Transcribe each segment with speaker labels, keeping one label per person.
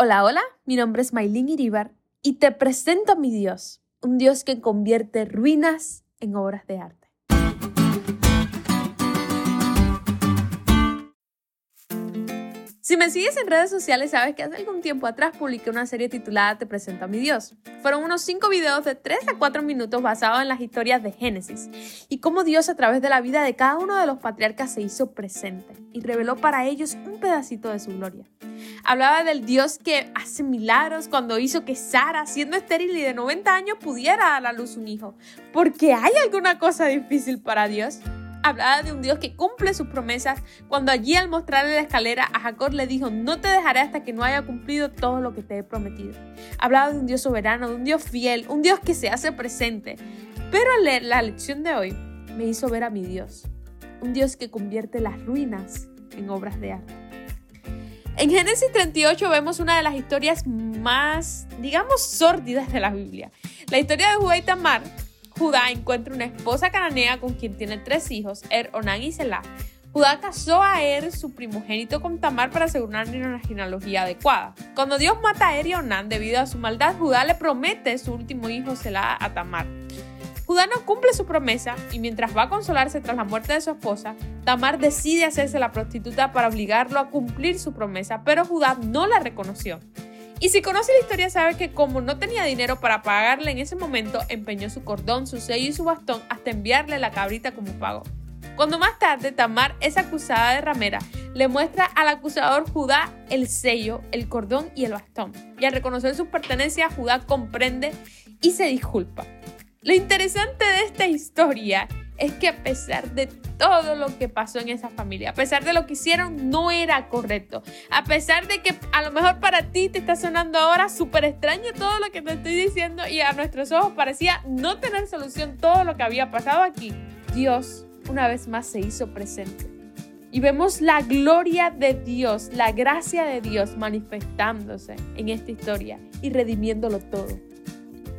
Speaker 1: Hola, hola, mi nombre es Maylin Iribar y te presento a mi Dios, un Dios que convierte ruinas en obras de arte. Si me sigues en redes sociales, sabes que hace algún tiempo atrás publiqué una serie titulada Te presento a mi Dios. Fueron unos 5 videos de 3 a 4 minutos basados en las historias de Génesis y cómo Dios a través de la vida de cada uno de los patriarcas se hizo presente y reveló para ellos un pedacito de su gloria. Hablaba del Dios que hace milagros cuando hizo que Sara, siendo estéril y de 90 años, pudiera dar a luz un hijo. Porque hay alguna cosa difícil para Dios hablaba de un Dios que cumple sus promesas cuando allí al mostrarle la escalera a Jacob le dijo, no te dejaré hasta que no haya cumplido todo lo que te he prometido. Hablaba de un Dios soberano, de un Dios fiel, un Dios que se hace presente. Pero al leer la lección de hoy me hizo ver a mi Dios, un Dios que convierte las ruinas en obras de arte. En Génesis 38 vemos una de las historias más, digamos, sórdidas de la Biblia. La historia de Judá y Tamar, Judá encuentra una esposa cananea con quien tiene tres hijos, Er, Onán y Selah. Judá casó a Er, su primogénito, con Tamar para asegurarle una genealogía adecuada. Cuando Dios mata a Er y Onán debido a su maldad, Judá le promete su último hijo, Selah, a Tamar. Judá no cumple su promesa y mientras va a consolarse tras la muerte de su esposa, Tamar decide hacerse la prostituta para obligarlo a cumplir su promesa, pero Judá no la reconoció. Y si conoce la historia sabe que como no tenía dinero para pagarle en ese momento, empeñó su cordón, su sello y su bastón hasta enviarle la cabrita como pago. Cuando más tarde Tamar es acusada de ramera, le muestra al acusador Judá el sello, el cordón y el bastón. Y al reconocer sus pertenencias, Judá comprende y se disculpa. Lo interesante de esta historia es que a pesar de todo lo que pasó en esa familia, a pesar de lo que hicieron, no era correcto. A pesar de que a lo mejor para ti te está sonando ahora súper extraño todo lo que te estoy diciendo y a nuestros ojos parecía no tener solución todo lo que había pasado aquí, Dios una vez más se hizo presente. Y vemos la gloria de Dios, la gracia de Dios manifestándose en esta historia y redimiéndolo todo.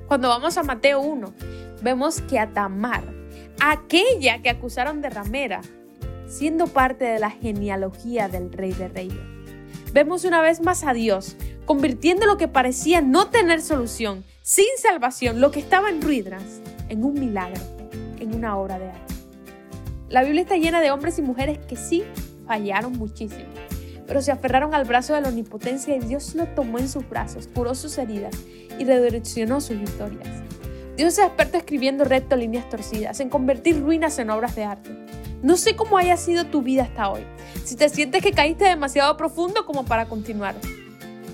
Speaker 1: Cuando vamos a Mateo 1, vemos que a Tamar, aquella que acusaron de ramera, siendo parte de la genealogía del rey de reyes. Vemos una vez más a Dios convirtiendo lo que parecía no tener solución, sin salvación, lo que estaba en ruinas, en un milagro, en una obra de arte. La Biblia está llena de hombres y mujeres que sí fallaron muchísimo, pero se aferraron al brazo de la omnipotencia y Dios lo tomó en sus brazos, curó sus heridas y redireccionó sus historias. Dios es experto escribiendo recto líneas torcidas, en convertir ruinas en obras de arte. No sé cómo haya sido tu vida hasta hoy, si te sientes que caíste demasiado profundo como para continuar.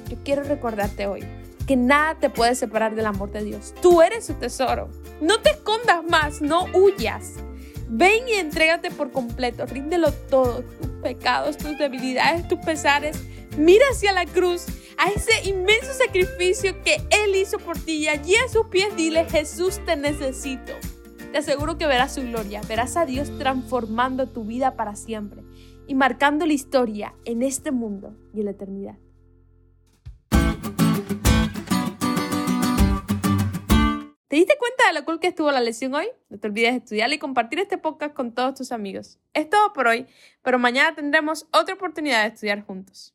Speaker 1: Yo quiero recordarte hoy que nada te puede separar del amor de Dios. Tú eres su tesoro. No te escondas más, no huyas. Ven y entrégate por completo, ríndelo todo, tus pecados, tus debilidades, tus pesares. Mira hacia la cruz a ese inmenso sacrificio que Él hizo por ti y allí a sus pies dile, Jesús te necesito. Te aseguro que verás su gloria, verás a Dios transformando tu vida para siempre y marcando la historia en este mundo y en la eternidad. ¿Te diste cuenta de lo cool que estuvo la lección hoy? No te olvides de estudiar y compartir este podcast con todos tus amigos. Es todo por hoy, pero mañana tendremos otra oportunidad de estudiar juntos.